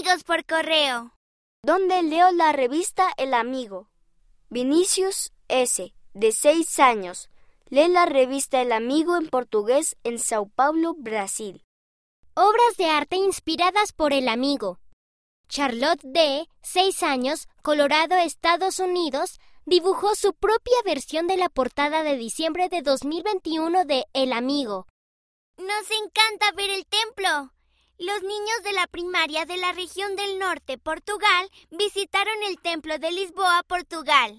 amigos por correo. ¿Dónde leo la revista El Amigo? Vinicius S., de 6 años, lee la revista El Amigo en portugués en Sao Paulo, Brasil. Obras de arte inspiradas por El Amigo. Charlotte D., 6 años, Colorado, Estados Unidos, dibujó su propia versión de la portada de diciembre de 2021 de El Amigo. Nos encanta ver el templo. Los niños de la primaria de la región del norte, Portugal, visitaron el templo de Lisboa, Portugal.